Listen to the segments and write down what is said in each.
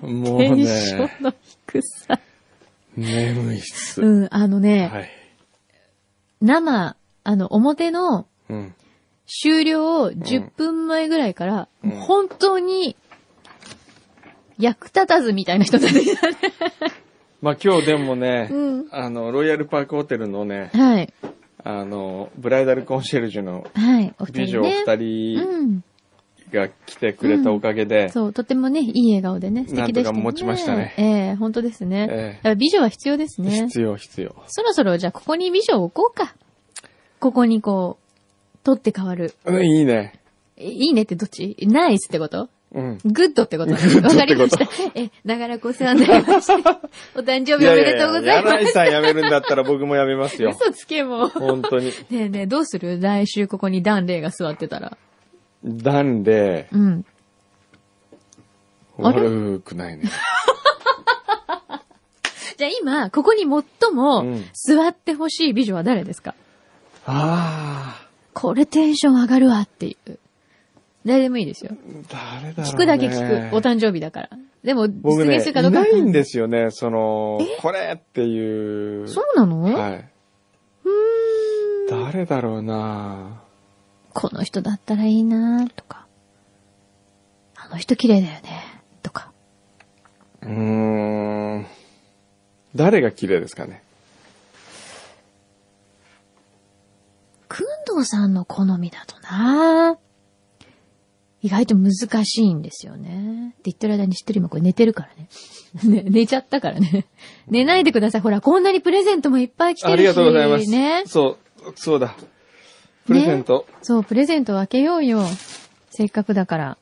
このもうテンショね、ンの低さ。眠いっす。うん、あのね、はい。生、あの、表のうん。終了を10分前ぐらいから、うんもう本当に、役立たずみたいな人たちだね。まあ今日でもね、うんあの、ロイヤルパークホテルのね、はい。あの、ブライダルコンシェルジュのはい。お二美女お。二人うん。が来てくれたおかげで、そう、とてもね、いい笑顔でね、素敵でしたね。なんとか持ちましたねええ本当ですね。ええだから美女は必要ですね。必要必要。そろそろじゃあここに美女を置こうか。ここにこう、取って変わる。うん、いいね。えいいねってどっち？ナイスってこと？うん。グッドってこと？わかりました。え、長らくお世話になりました。お誕生日おめでとうございます。柳井さん辞めるんだったら僕も辞めますよ。嘘つけもう。本当に。ねえねえ、どうする？来週ここにダンレイが座ってたら。なんで、うん。悪くないね。じゃあ今、ここに最もうん座ってほしい美女は誰ですか、あこれテンション上がるわっていう。誰でもいいですよ。あ、誰だろう、ね。聞くだけ聞く。お誕生日だから。でも、実現するかどうか。ないんですよね、その、これっていう。そうなの、はい。うーん。誰だろうなこの人だったらいいなとか。あの人綺麗だよね。とか。うーん。誰が綺麗ですかね。くんどうさんの好みだとな意外と難しいんですよね。って言ってる間に知ってる今これ寝てるからね。ね寝ちゃったからね。寝ないでください。ほら、こんなにプレゼントもいっぱい来てるし。ありがとうございます。ね。そう、そうだ。プレゼント。そう、プレゼントを開けようよ。せっかくだから。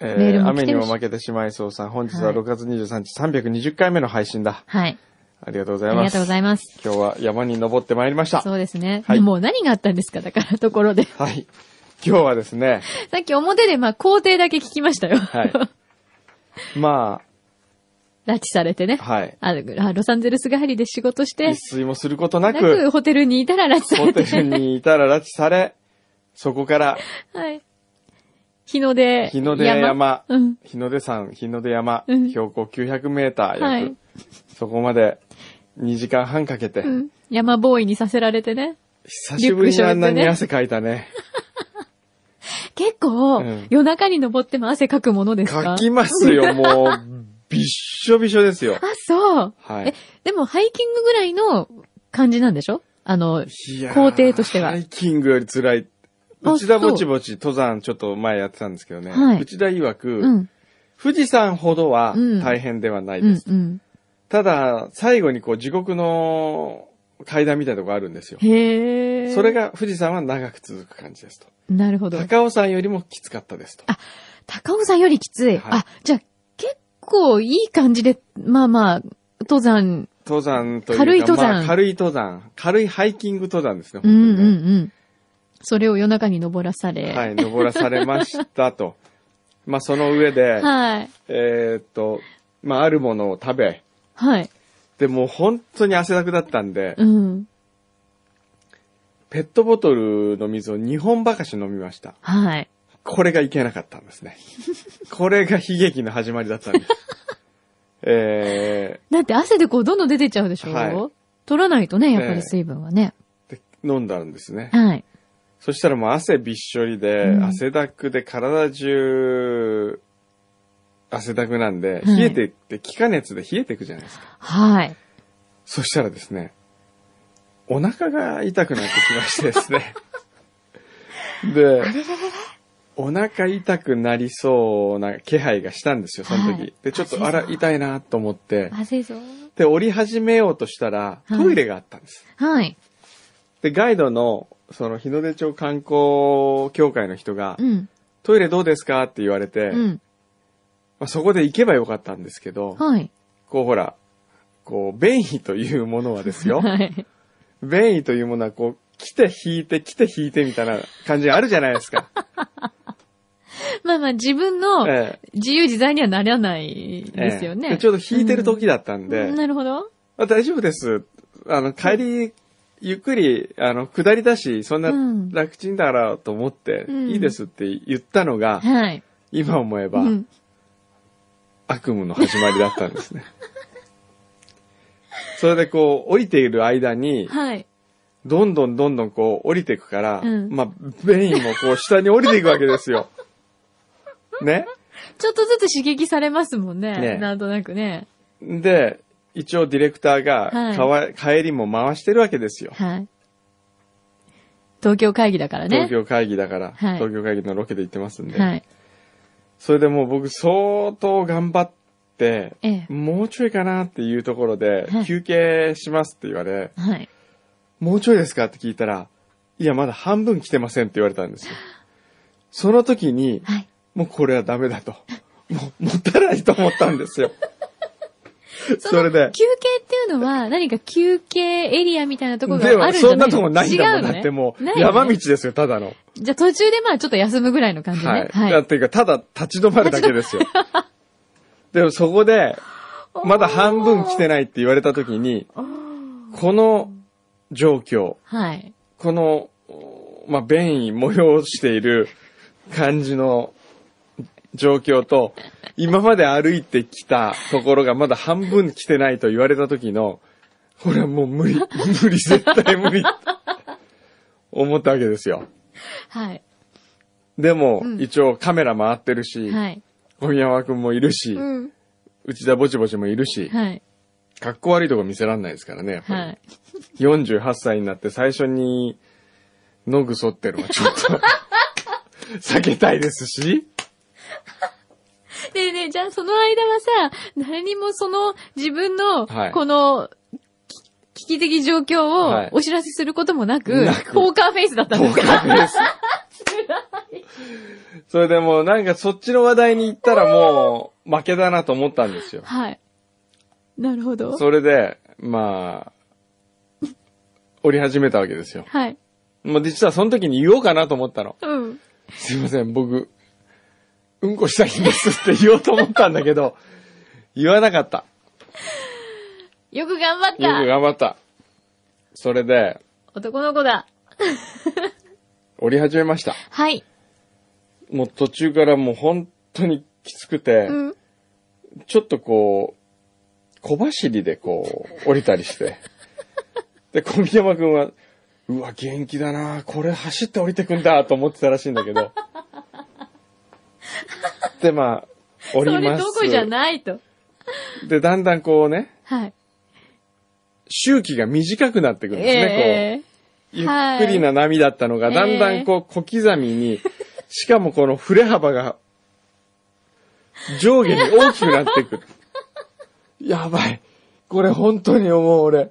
えメー雨にも負けてしまいそうさん。本日ははい6月23日320回目の配信だ。はい。ありがとうございます。ありがとうございます。今日は山に登ってまいりました。そうですね。はいもう何があったんですか？だから、ところで。はい。今日はですね、さっき表でまあ工程だけ聞きましたよ。はい。ま拉致されてね。あ、はい。ああロサンゼルス帰りで仕事して一、睡もすることななく、くホテルにいたら拉致さホれて。テルにいたら拉致され、そこからはい。日の出。日の出山、うん。日の出山、日の出山、うん標高900メーター約、はいそこまで2時間半かけて、うん。山ボーイにさせられてね。久しぶりにあんなに汗かいたね。結構、うん夜中に登っても汗かくものですか？かきますよ、もう、びっしょびしょですよ。あ、そう。はいえ、でもハイキングぐらいの感じなんでしょ？あの、工程としてはハイキングより辛い。あ内田ぼちぼち登山ちょっと前やってたんですけどね。はい内田曰く、うん。富士山ほどはうん大変ではないうです。ん、うん。ただ、最後にこう地獄の階段みたいなとこあるんですよ。へえ。それ、が富士山は長く続く感じですと。なるほど。高尾山よりもきつかったですと。高尾さんよりきつい。はいあ、じゃあ、結構いい感じで、まあまあ、登山、登山というか、軽い登山まあ軽い登山。軽いハイキング登山ですね、うんうん本当にね。うん。それを夜中に登らされ。はい、登らされましたと。まあ、その上で、はい。えーっと、まあ、あるものを食べ、はい。で、もう本当に汗だくだったんで、うん。ペットボトルの水を2本ばかし飲みました。はい。これがいけなかったんですね。これが悲劇の始まりだったんです。えだって汗でこうどんどん出てっちゃうでしょ、はい取らないとね、やっぱええり水分はね。ー、で飲んだんですね。はい。そしたらもう汗びっしょりで、うん汗だくで体中、汗だくなんで、はい冷えてって、気化熱で冷えていくじゃないですか。はい。そしたらですね、お腹が痛くなってきましてですね。で、お腹痛くなりそうな気配がしたんですよ、その時。はいで、ちょっと、あら、痛いなと思って、まずいぞ。で、降り始めようとしたら、はいトイレがあったんです。はい。で、ガイドの、その、日の出町観光協会の人が、うん。トイレどうですかって言われて、うん。まあ、そこで行けばよかったんですけど、はい。こうほら、こう、便意というものはですよ。はい。便意というものはこう、来て引いて、来て引いてみたいな感じがあるじゃないですか。まあまあ自分のえ自由自在にはならないえですよね。ええちょうど引いてる時だったんで、うんなるほど。あ大丈夫です。あの、帰り、ゆっくり、あの、下りだし、そんなうん楽ちんだからと思って、うんいいですって言ったのが、はい。今思えば、うん。悪夢の始まりだったんですね。それでこう、降りている間に、はい。どんどんどんどんこう、降りていくから、うんまあ、便意もこう、下に降りていくわけですよ。ね。ちょっとずつ刺激されますもんね。ねなんとなくね。で、一応ディレクターが、はいかわ帰りも回してるわけですよ。はい。東京会議だからね。東京会議だから、はい東京会議のロケで行ってますんで。はい。それでもう僕相当頑張って、ええ。もうちょいかなっていうところではい、休憩しますって言われ、はい。もうちょいですかって聞いたら、いや、まだ半分来てませんって言われたんですよ。その時に、はい。もうこれはダメだと。もう、もったいないと思ったんですよ。それで休憩っていうのは、何か休憩エリアみたいなところがあるんじゃないそんなとこないんだもん。だってもう、山道ですよ、ただの。じゃあ途中でまあちょっと休むぐらいの感じね。はい。はい。だっていうか、ただ立ち止まるだけですよ。でもそこで、まだ半分来てないって言われた時に、この状況、はい。この、まあ、便意催している感じの状況と、今まで歩いてきたところがまだ半分来てないと言われた時の、これはもう無理、無理、絶対無理。思ったわけですよ。はい。でも、うん一応カメラ回ってるし、はい。小宮山くんもいるし、うん。内田ぼちぼちもいるし、はい。格好悪いとこ見せらんないですからね、やっぱり。はい。48歳になって最初に、野ぐそってるのはちょっと、避けたいですし、ねえねえ、じゃあその間はさ、誰にもその自分のはい、この、き危機的状況はいをお知らせすることもなく、なくポーカーフェイスだったんですか。それでもうなんかそっちの話題に行ったらもう負けだなと思ったんですよ。はい。なるほど。それで、まあ、降り始めたわけですよ。はい。もう実はその時に言おうかなと思ったの。うん。すいません、僕、うんこしたいんですって言おうと思ったんだけど、言わなかった。よく頑張っよくた。頑張った。それで、男の子だ。降り始めました。はい。もう途中からもう本当にきつくて、うん。ちょっとこう、小走りでこう、降りたりして。で、小宮山くんは、うわ、元気だなこれ走って降りてくんだと思ってたらしいんだけど。で、まあ、降それります。どこじゃないと。で、だんだんこうね、はい。周期が短くなってくるんですね、こう。ええゆっくりな波だったのが、はいだんだんこう小刻みに、しかもこの振れ幅が上下に大きくなってくる。やばい。これ本当に思う俺。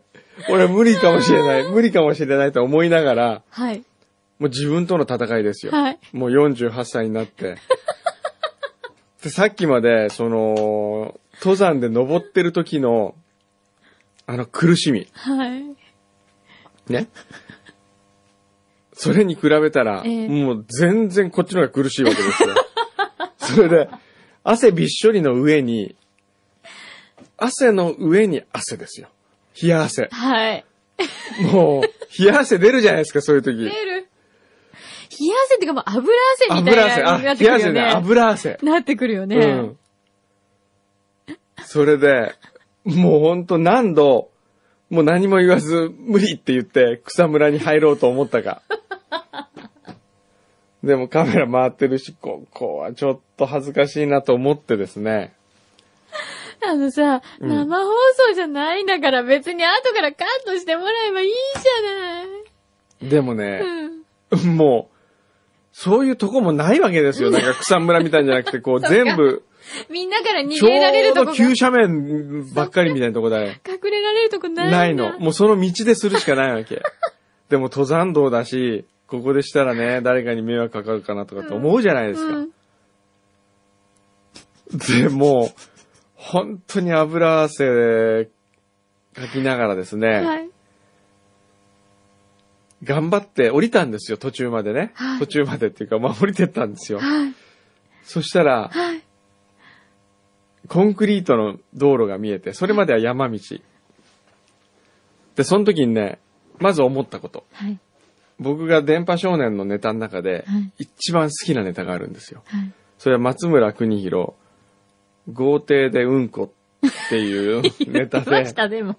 俺無理かもしれない。無理かもしれないと思いながら、はい。もう自分との戦いですよ。はい。もう48歳になって。で、さっきまで、その、登山で登ってる時の、あの苦しみ。はい。ね。それに比べたら、ええもう全然こっちの方が苦しいわけですよ。それで、汗びっしょりの上に、汗の上に汗ですよ。冷や汗。はい。もう、冷や汗出るじゃないですか、そういう時。出る。冷や汗っていうかもう油汗みた油汗、いなあ、になってくるよ冷や汗ね、ね。油汗。なってくるよね。うん。それで、もうほんと何度、もう何も言わず、無理って言って草むらに入ろうと思ったか。でもカメラ回ってるし、ここはちょっと恥ずかしいなと思ってですね。あのさ、うん生放送じゃないんだから別に後からカットしてもらえばいいじゃない。でもね、うん。もう、そういうとこもないわけですよ。なんか草むらみたいんじゃなくて、こう全部、みんなから逃ちょげられるうどとこが急斜面ばっかりみたいなとこだよ。隠れられるとこないないの。もうその道でするしかないわけ。でも登山道だし、ここでしたらね、誰かに迷惑かかるかなとかって思うじゃないですか。うん。で、もう、本当に油汗かきながらですね、はい。頑張って降りたんですよ、途中までね。はい途中までっていうか、まあ降りてったんですよ。はい。そしたら、はい。コンクリートの道路が見えて、それまでは山道。で、その時にね、まず思ったこと。はい。僕が電波少年のネタの中ではい、一番好きなネタがあるんですよ。はい。それは松村邦弘、豪邸でうんこっていう ネタでまし、た、でも。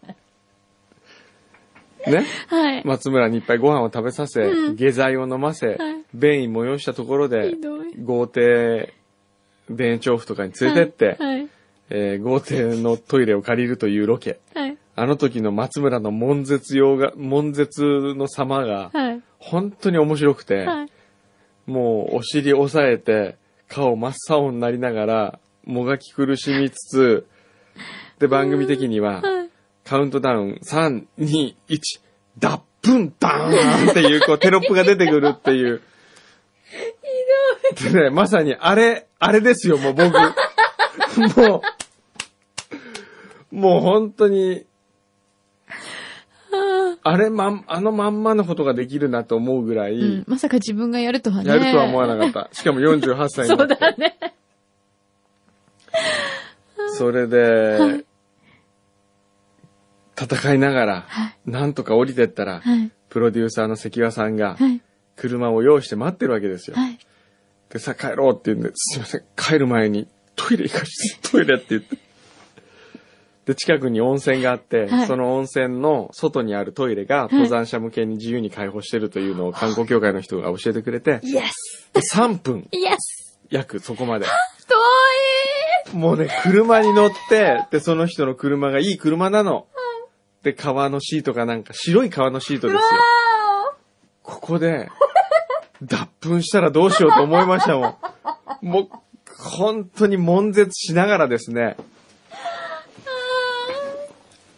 ね、はい。松村にいっぱいご飯を食べさせ、うん下剤を飲ませ、はい便意催したところで。豪邸、田園調布とかに連れてって、はい。えー豪邸のトイレを借りるというロケ。はい。あの時の松村の悶絶用が、悶絶の様が、はい。本当に面白くて、はい。もうお尻押さえて、顔真っ青になりながら、もがき苦しみつつ、で、番組的には、はい。カウントダウン3、2、1、ダップンダーンっていう、こう、テロップが出てくるっていう。ひどい。でね、まさに、あれ、あれですよ、もう僕。もう、もう本当に、あれまん、あのまんまのことができるなと思うぐらい、うん。まさか自分がやるとはね。やるとは思わなかった。しかも48歳にそうなって。だね。それで、戦いながら、はい。なんとか降りてったら、はい。プロデューサーの関和さんが、はい。車を用意して待ってるわけですよ。はい。で、さあ帰ろうって言うんで、すいません、帰る前にトイレ行かして、トイレって言って。で、近くに温泉があって、はいその温泉の外にあるトイレが登山者向けに自由に開放してるというのを観光協会の人が教えてくれて、イエスで3分、イエス約そこまで。遠もうね、車に乗って、で、その人の車がいい車なの。で、革のシートかなんか、白い革のシートですよ。ここで、脱粉したらどうしようと思いましたもん。もう、本当に悶絶しながらですね、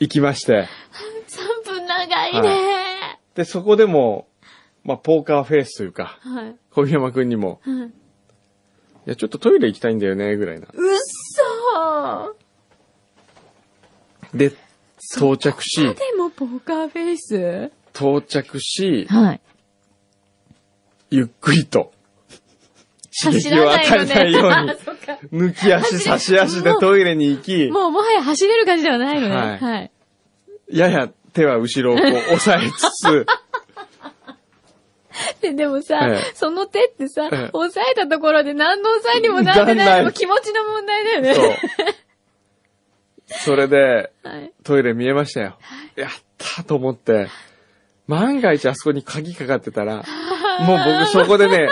行きまして。!3 分長いねで、そこでも、まあ、ポーカーフェイスというか、はい。小宮山くんにも、はい。いや、ちょっとトイレ行きたいんだよね、ぐらいな。うっそで、到着しー、でもポーカーフェイス？到着し、はい。ゆっくりと、刺激を与えないように、あそっか抜き足、差し足でトイレに行き、もうもはや走れる感じではないのね。はいはい。やや手は後ろをこう押さえつつ、で、でもさ、ええその手ってさ、ええ押さえたところで何の押さえにもなってない ない。もう気持ちの問題だよね。そう。それで、はい。トイレ見えましたよ。やったと思って、万が一あそこに鍵かかってたら、もう僕そこでね、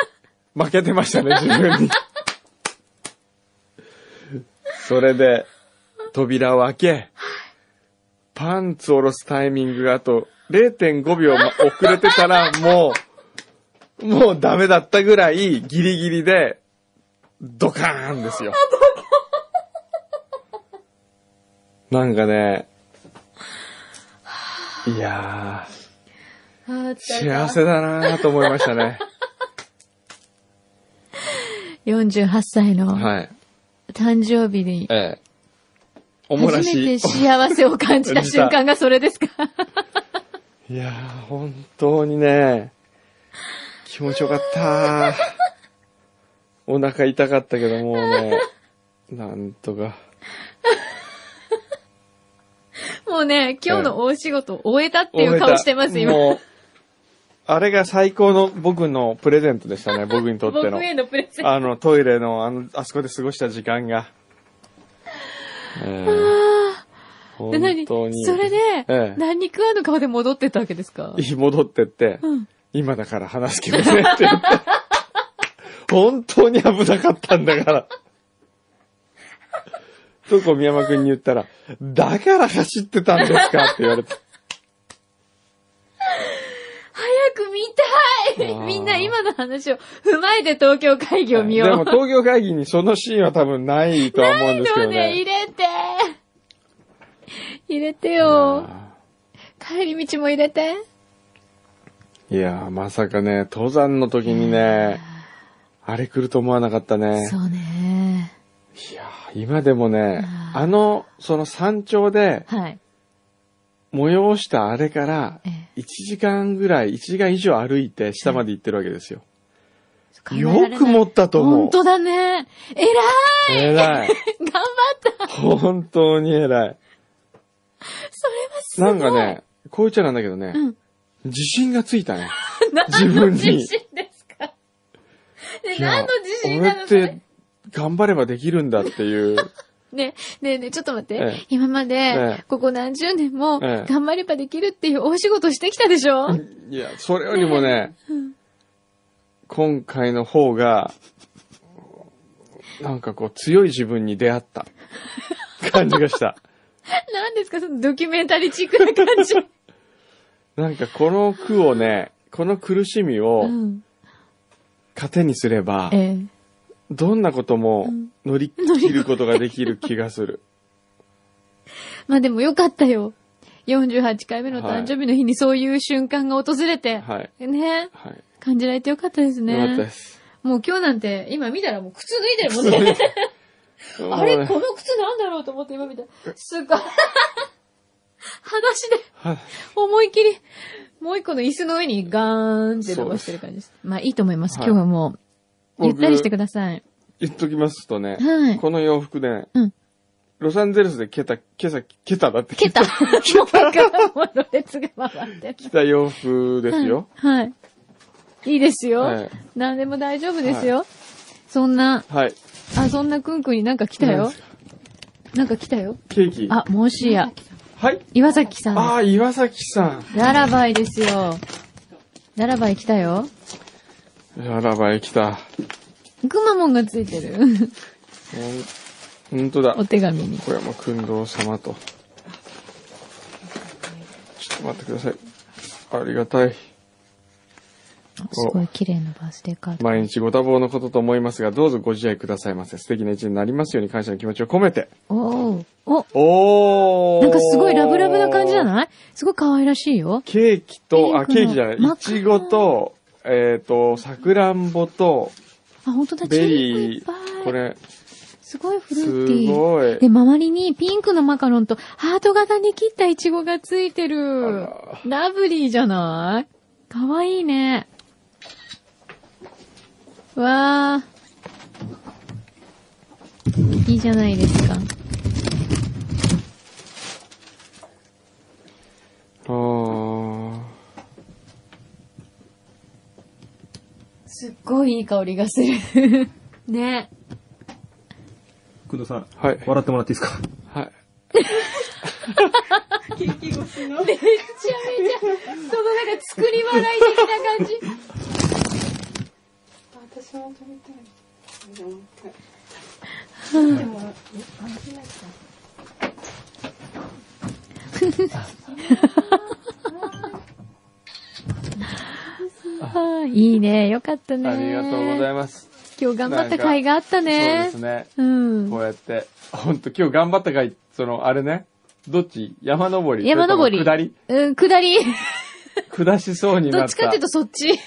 負けてましたね、自分に。それで、扉を開け、パンツを下ろすタイミングがあと0.5秒ま遅れてたら、もう、もうダメだったぐらいギリギリで、ドカーンですよ。なんかね、いやー、幸せだなーと思いましたね。48歳のはい。誕生日に、ええ。おもら初めてし。幸せを感じた瞬間がそれですか？いやー、本当にね、気持ちよかったー。お腹痛かったけど、もうね、なんとか。もうね、今日の大仕事終えたっていう顔してます、今。もう、あれが最高の僕のプレゼントでしたね、僕にとっての僕。へのプレゼント。あの、トイレの、あの、あそこで過ごした時間が。ええで、何？本当に。それで、ええ何肉あの顔で戻ってったわけですか？戻ってって、うん。今だから話すけどねって言って。本当に危なかったんだから。と小宮山くんに言ったら、だから走ってたんですか？って言われて。早く見たいみんな今の話を踏まえて東京会議を見よう。でも東京会議にそのシーンは多分ないとは思うんですけどでもね、入ね。れて入れてよ。帰り道も入れて。いやー、まさかね、登山の時にね、あれ来ると思わなかったね。そうね。いや今でもね、あの、その山頂ではい。催したあれから、ええ1時間ぐらい、1時間以上歩いて下まで行ってるわけですよ。よく持ったと思う本当だね。偉い偉い。頑張った本当に偉い。それはすごい。なんかね、こう言っちゃなんだけどね、うん。自信がついたね。何自分にの自信ですか？何の自信なの？それ俺って頑張ればできるんだっていう。ね、ねえねえ、ちょっと待って。ええ今まで、ええここ何十年も、ええ頑張ればできるっていう大仕事してきたでしょ、いや、それよりもね、うん今回の方が、なんかこう強い自分に出会った感じがした。何ですか？そのドキュメンタリーチックな感じ。なんかこの苦をね、この苦しみをうん。糧にすれば、ええ。どんなこともうん乗り切ることができる気がする。まあでもよかったよ。48回目の誕生日の日にそういう瞬間が訪れて、はい。ね、はい。感じられてよかったですね。よかったです。もう今日なんて、今見たらもう靴脱いでるもんね。あれこの靴なんだろうと思って今見た。すごい。裸足ではい思いっきり、もう一個の椅子の上にガーンって伸ばしてる感じです。まあいいと思います。はい今日はもう、ゆったりしてください。言っときますとね、はい。この洋服ね、うんロサンゼルスでけた、今朝、けただって蹴っ た。もう一回もうろれつが回ってる。着た洋服ですよ。はい。はい。いいですよ。はい何でも大丈夫ですよ。そんな、はい。あ、そんなくんくんになんか来たよなんか来たよ。ケーキ。あ、もしや。はい。岩崎さんですああ、岩崎さん。ララバイですよ。ララバイ来たよ。やらばい、来た。くまモンがついてる。ほんほんとだお。手紙に。小山君堂様と。ちょっと待ってください。ありがたい。すごい綺麗なバースデーカード。毎日ご多忙のことと思いますが、どうぞご自愛くださいませ。素敵な一日になりますように感謝の気持ちを込めて。おーお、おーなんかすごいラブラブな感じじゃない？すごい可愛らしいよ。ケーキと、あ、ケーキじゃない。いちごと、えっ、と、さくらんぼと、あ、本当だ、チベーズいリ。ー、こ。れ、すごいフルすーティー。ごい。で、周りにピンクのマカロンとハート型に切ったイチゴがついてる。あラブリーじゃない？かわいいね。わー。いいじゃないですか。あーすっごいいい香りがする。ね。くどさん、はい。笑ってもらっていいですか？はい。めちゃめちゃ、そのなんか作り笑い的な感じ。あ あ いいね。よかったね。ありがとうございます。今日頑張った甲斐があったね。そうですね。うんこ。うやって。ほんと、今日頑張ったかい、その、あれね。どっち？山登り山登り。下り？うん、下り。下しそうになった。どっちかっていうとそっち。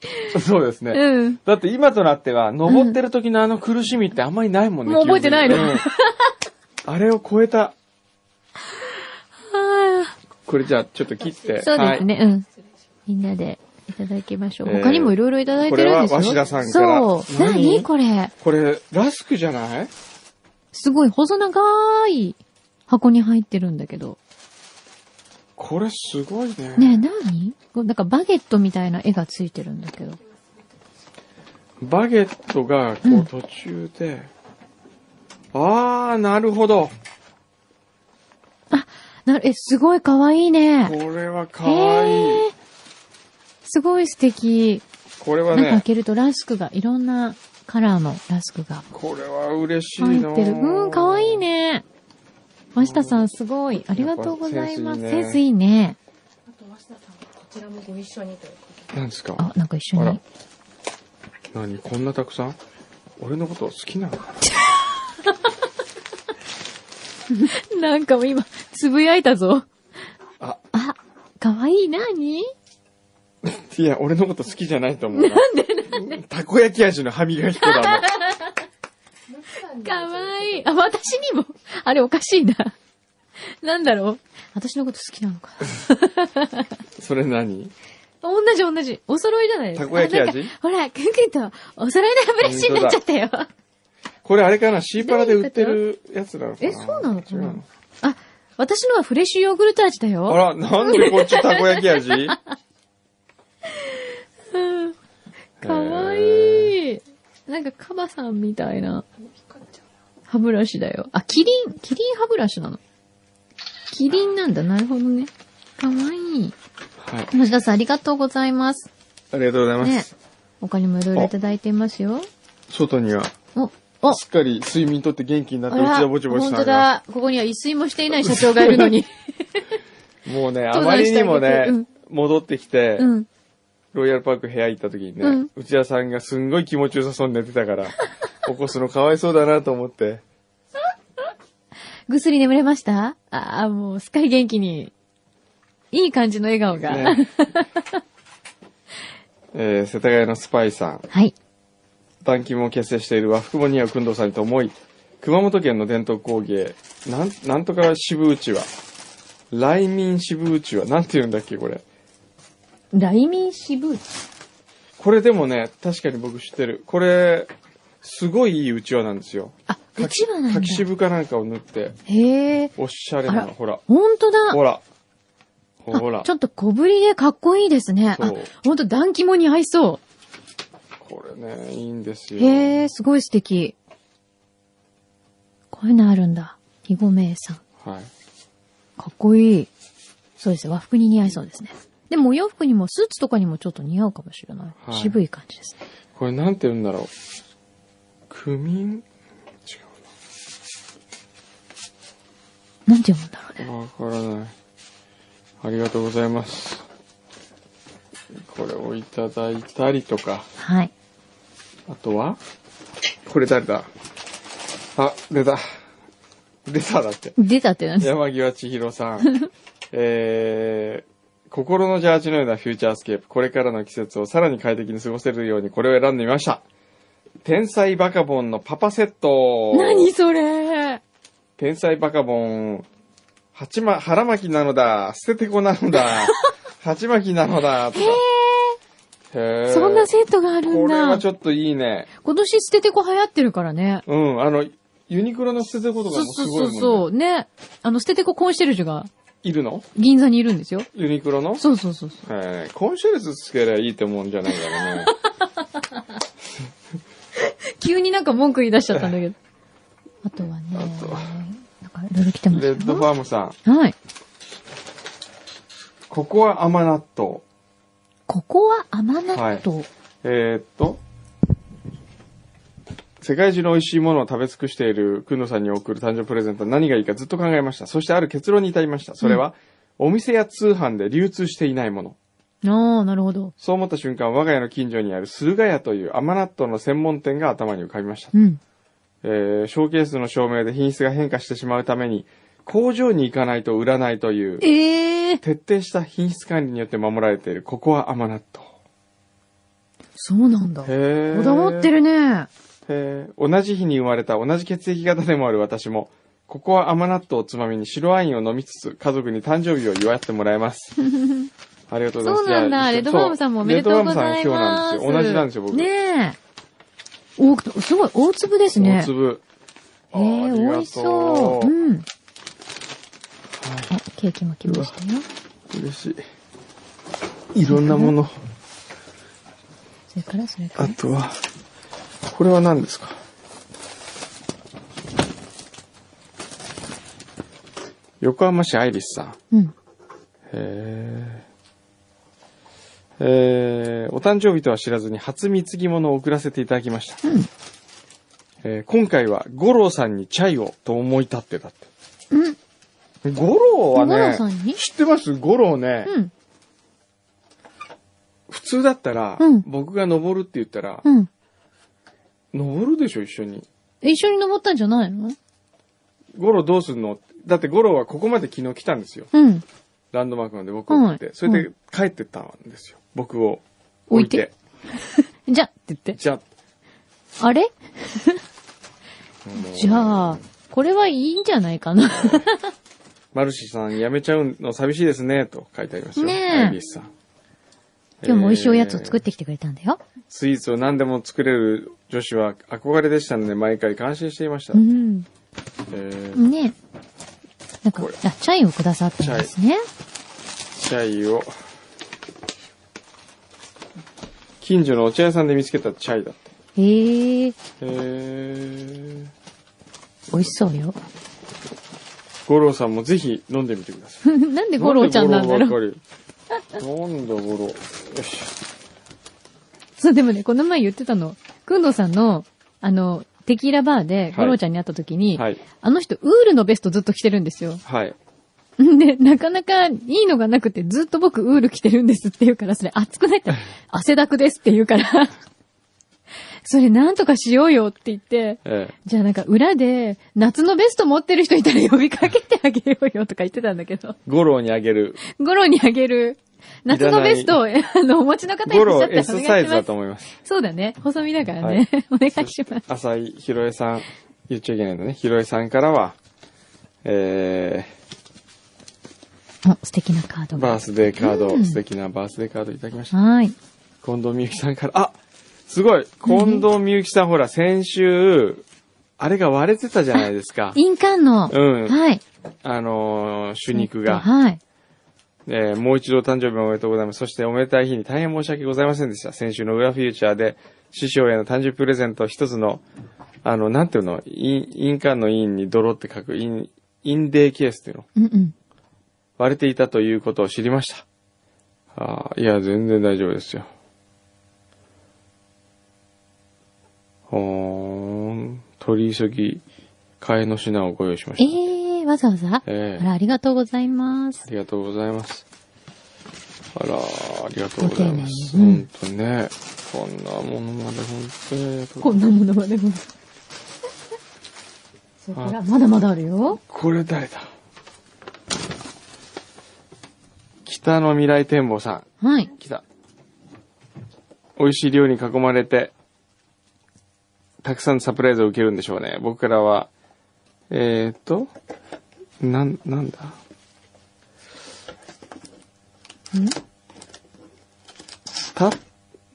そうですね。うん。だって今となっては、登ってる時のあの苦しみってあんまりないもんね。もう覚えてないのうんあれを超えた。はあ。これじゃあ、ちょっと切って。そうですね。うん。みんなでいただきましょう。えー他にもいろいろいただいてるんですよ。これはさんからそう。何？何これ？これ、ラスクじゃない？すごい細長い箱に入ってるんだけど。これすごいね。ねえ、何？なんかバゲットみたいな絵がついてるんだけど。バゲットが、こうんう、途中で、あー、なるほど。な、え、すごい可愛いね。これはかわいい。へーすごい素敵。これはなんか開ね、けるとラスクが、いろんなカラーのラスクがこれは嬉しいな入ってる。うん、可愛いね。マシタさんすごい。ありがとうございます。センスいいねセンスいいね。何ですか？あ、なんか一緒あらに。何こんなたくさん？俺のこと好きなの？か なんかもう今、つぶやいたぞ。あ、あ、かわいい。なにいや、俺のこと好きじゃないと思うな。なんでなんで？たこ焼き味の歯磨き粉だもん。かわいい。あ、私にも？あれおかしいな。なんだろう？私のこと好きなのか。それ何？同じ同じ。お揃いじゃないですか。たこ焼き味？ほら、くんくんとお揃いの歯ブラシになっちゃったよ。これあれかな？シーパラで売ってるやつなのかな？え、そうなのかな？あ、私のはフレッシュヨーグルト味だよ。あら、なんでこっち たこ焼き味？かわいい。なんかカバさんみたいな歯ブラシだよ。あ、キリン、キリン歯ブラシなの。キリンなんだ。なるほどね。かわいい。はい。吉田さんありがとうございます。ありがとうございます。ね。他にもいろいろいただいていますよ。外には、お、お、しっかり睡眠とって元気になったあら、内田ぼちぼち本当さんが。だ。ここには一睡もしていない社長がいるのに。もうね、あ登まりにもね、うん戻ってきて、うん。ロイヤルパーク部屋行った時にね、うん内田さんがすんごい気持ちよさそうに寝てたから、起こすのかわいそうだなと思って。ぐっすり眠れました？ああ、もうすっかり元気に。いい感じの笑顔が。ね えー世田谷のスパイさん、はい。団金も結成している和服も似合う工藤さんにと思い、熊本県の伝統工芸、なん、なんとか渋内は、来民渋内は、なんて言うんだっけ、これ。来民支部これでもね、確かに僕知ってる。これ、すごいいいうちわなんですよ。あ、うちわなんだ。柿渋かなんかを塗って、へえ。おしゃれな、ほら、ほんとだ。ほら、ほらあちょ、っと小ぶりでかっこいいですね。あほんと暖気もに合いそこれね、いいんですう。よ。へえ、すごい素敵。こういうのあるんだ。ひごめいさん。はい。かっこいい。そうですね。和服に似合いそうですね。でもお洋服にもスーツとかにもちょっと似合うかもしれない。はい渋い感じですね。これなんて言うんだろう。クミン違なんて読むんだろうね。わからない。ありがとうございます。これをいただいたりとか、はい。あとは？これ誰だ？あ、出た。出ただって。出たってなんです山際千尋さん。えー、心のジャージのようなフューチャースケープ。これからの季節をさらに快適に過ごせるようにこれを選んでみました。天才バカボンのパパセット。何それ天才バカボン、鉢ま、腹巻きなのだ。捨ててこなのだ。鉢巻きなのだ。とか。へーそんなセットがあるんこれはだ。ちょっといいね。今年捨ててこ流行ってるからね。うん、あの、ユニクロの捨ててことかそうもすそうそごいもんね。うそう。ね。あの、捨ててこコンシェルジュがいるの？銀座にいるんですよ。ユニクロの？そうそうそうそう。えーコンシェルスつけりゃいいってもんじゃないからね。急になんか文句言い出しちゃったんだけど。あとはね、とはなんかいろいろ来てますよレッドファームさん、はい。ここは甘納豆。ここは甘納豆。えーっと、世界中の美味しいものを食べ尽くしているくんのさんに送る誕生日プレゼントは何がいいかずっと考えました。そしてある結論に至りました。それは、お店や通販で流通していないもの。ああ、なるほど。そう思った瞬間、我が家の近所にある駿河屋という甘納豆の専門店が頭に浮かびました。うん。えーショーケースの照明で品質が変化してしまうために、工場に行かないと売らないという、ええ徹底した品質管理によって守られている、ここは甘納豆。そうなんだ。へーこだわってるね。へー同じ日に生まれた同じ血液型でもある私も、ここは甘納豆をつまみに白ワインを飲みつつ、家族に誕生日を祝ってもらいます。ありがとうございます。そうなんだ。レッドファームさんもおめでとうございます。レッドファームさん今日なんですよ。同じなんですよ、僕。ねえ。お、すごい、大粒ですね。大粒。ええ美味しそう。うん。あ、ケーキも来ましたよ。嬉しい。いろんなもの。それから、それから。あとは、これは何ですか？横浜市アイリスさん。うん。へーえー、お誕生日とは知らずに初貢ぎ物を送らせていただきました。うんえー今回は五郎さんにチャイをと思い立ってたって。うん。五郎はね知ってます？五郎ね、うん。普通だったら、うん僕が登るって言ったら、うん。登るでしょ、一緒に。一緒に登ったんじゃないの？五郎どうすんの？だって五郎はここまで昨日来たんですよ。うん。ランドマークまで僕を送って。はいそれで帰ってったんですよ。僕を置いて？じゃって言って。じゃあれ？じゃあ、これはいいんじゃないかな。マルシさん、やめちゃうの寂しいですね、と書いてありますよ。ねえアイビスさん。今日も美味しいおやつを作っえてきてくれたんだよ。ースイーツを何でも作れる女子は憧れでしたので、毎回感心していました。うん。えーねなんかあ、チャイをくださったんですね。チャイを、近所のお茶屋さんで見つけたチャイだって。へえ、えー、美味しそうよ。五郎さんもぜひ飲んでみてください。なんでゴロちゃんなんだろう。なんで五郎。よし。そう、でもね、この前言ってたの。くんどうさんの、あの、テキーラバーでゴロちゃんに会った時に、はい。あの人、ウールのベストずっと着てるんですよ。はい。で、なかなかいいのがなくて、ずっと僕ウール着てるんですって言うから、それ熱くないって、汗だくですって言うから、それなんとかしようよって言って、えじゃあなんか裏で、夏のベスト持ってる人いたら呼びかけてあげようよとか言ってたんだけど、え。五郎にあげる。ゴロにあげる、夏のベストを、えあの、お持ちの方い五郎らっしゃったらお願いしサイズだ。と思います。そうだね。細身だからね。お願いします。浅井ひろえさん、言っちゃいけないんだね。ひろえさんからは、えお、素敵なカード。バースデーカード、うん素敵なバースデーカードいただきました。はい。近藤みゆきさんから、あすごい近藤みゆきさんほら、先週、あれが割れてたじゃないですか。印鑑の、うん。はい。あのー、手肉が。はい。えーもう一度誕生日おめでとうございます。そしておめでたい日に大変申し訳ございませんでした。先週の裏フューチャーで、師匠への誕生日プレゼント一つの、あの、なんていうの、印印鑑の印に泥って書く、印、印デーケースっていうの？うんうん。割れていたということを知りました。あーいや、全然大丈夫ですよ。ほーん。取り急ぎ、替えの品をご用意しまえした。えー、わざわざ？ええあら、ありがとうございますあ。りがとうございます。あら、ありがとうございます。ご丁寧にうん本当ね。こんなものまで本当に。こんなものまでも。それから、まだまだあるよ。これ誰だ？北の未来展望さん。はい。来た。美味しい料理に囲まれて、たくさんのサプライズを受けるんでしょうね。僕からは、えーっと、なん、なんだ？た、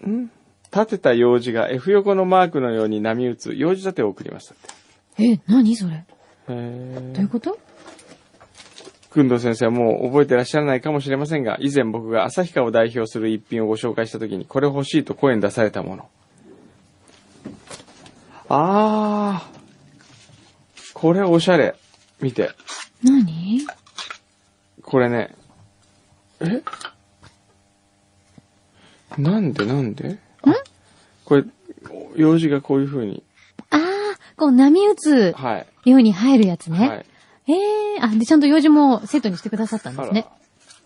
ん？立てた用事が F 横のマークのように波打つ用事立てを送りましたって。え、何それ？へー。どういうこと？くんどう先生はもう覚えてらっしゃらないかもしれませんが、以前僕が旭川を代表する一品をご紹介したときに、これ欲しいと声に出されたもの。あー。これおしゃれ。見て。何？これね。え？なんで？なんで？あこれ、用事がこういう風に。ああ、こう波打つはい。ように入るやつね。はい。ええあ、で、ちゃんと用事もセットにしてくださったんであすね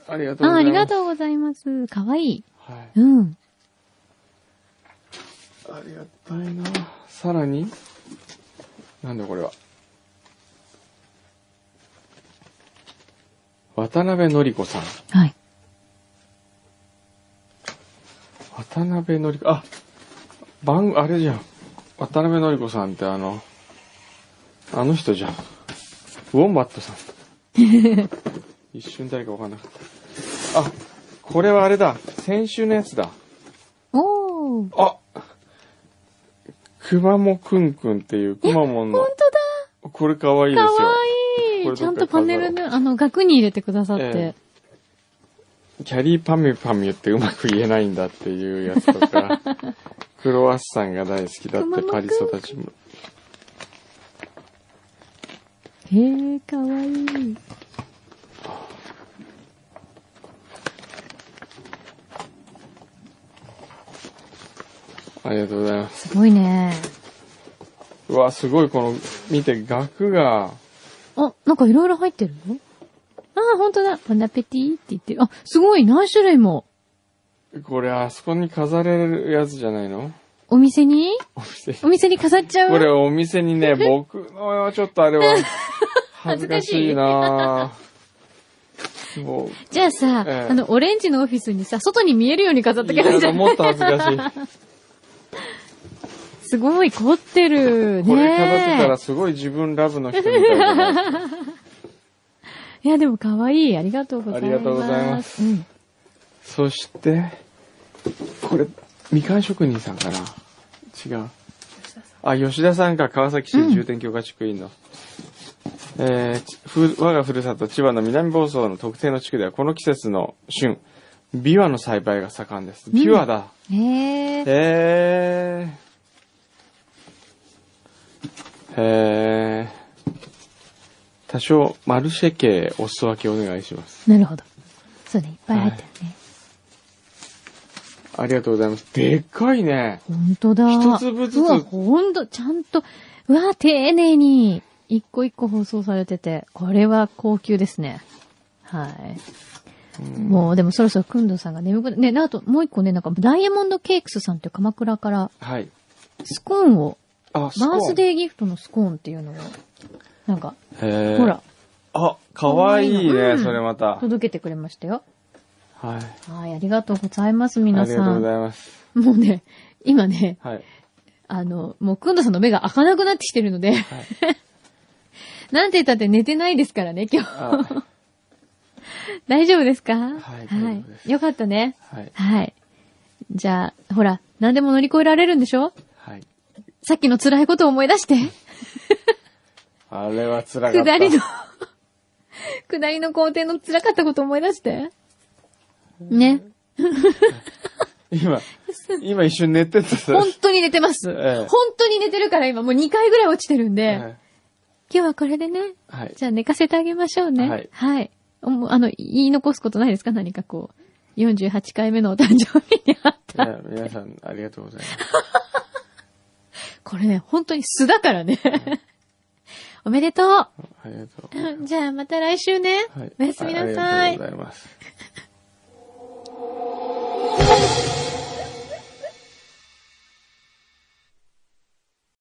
ら。。ありがとうごああ、ざいます。ありがとうございます。かわいい。はい。うん。ありがたいなさらに？なんだこれは。渡辺のり子さん。はい。渡辺のり子、あ、番、あれじゃん。渡辺のり子さんってあの、あの人じゃん。ウォンバットさん。一瞬誰かわかんなかった。あ、これはあれだ。先週のやつだ。おー。あくまもくんくんっていうくまモンの本。当これかわいいでだかすよ。わいい。ちゃんとパネルで、あの、額に入れてくださって。えキャリーパミュパミュってうまく言えないんだっていうやつとか、クロワッサンが大好きだってパリ育ちも。へえ、かわいい。ありがとうございます。すごいね。うわ、すごいこの、見て、額が、あ、なんかいろいろ入ってる？のああ、ほんとだ。ボナペティって言ってる。あ、すごい。何種類も。これあそこに飾れるやつじゃないの？お店に？お店。お店に飾っちゃう？これお店にね、僕のはちょっとあれは、恥ずかしいなぁ。もう、じゃあさ、ええあの、オレンジのオフィスにさ、外に見えるように飾っとけばいいじゃん。もっと恥ずかしい。すごい凝ってる。ね これ飾ってたらすごい自分ラブの人みたいだな。いや、でも可愛い。ありがとうございます。ありがとうございますうん。そして、これ、みかん職人さんかな？違う。あ、吉田さんか、川崎市重点許可地区員の。えーちふ我がふるさと千葉の南房総の特定の地区ではこの季節の旬、ビワの栽培が盛んです。ビワだ。へえ。へー。へー。多少、マルシェ系お裾分けお願いします。なるほど。そうね、いっぱい入ってるね。ありがとうございます。でっかいね。ほんとだ。一粒ずつうわ、ほんと、ちゃんと、うわ、丁寧に、一個一個包装されてて、これは高級ですね。はい。もう、でもそろそろくんどさんが眠くな、ね、あともう一個ね、なんか、ダイヤモンドケークスさんっていう鎌倉から、はい。スコーンを、あ、バースデーギフトのスコーンっていうのを、なんか、ほら、あ、かわいいね、うんそれまた。届けてくれましたよ。はい。はい、ありがとうございます、あ皆りがとうごさん。ざいます。もうね、今ね、はい。あの、もう、くんどさんの目が開かなくなってきてるので、なんて言ったって寝てないですからね、今日。あ 大丈夫ですか？はい大丈夫ですよかったね。はい。はい。じゃあ、ほら、何でも乗り越えられるんでしょ？はい。さっきの辛いことを思い出して。あれは辛かった。下りの、下りの工程の辛かったことを思い出して。ね。今、今一瞬寝てた。本当に寝てます。ええ本当に寝てるから今もう2回ぐらい落ちてるんで、はい今日はこれでね、はい。じゃあ寝かせてあげましょうね。はいはい。あの、言い残すことないですか？何かこう、48回目のお誕生日にあった。いや皆さん、ありがとうございます。これね、本当に素だからね。おめでとう。ありがとう。じゃあまた来週ね。はい、おやすみなさい。ありがとうございます。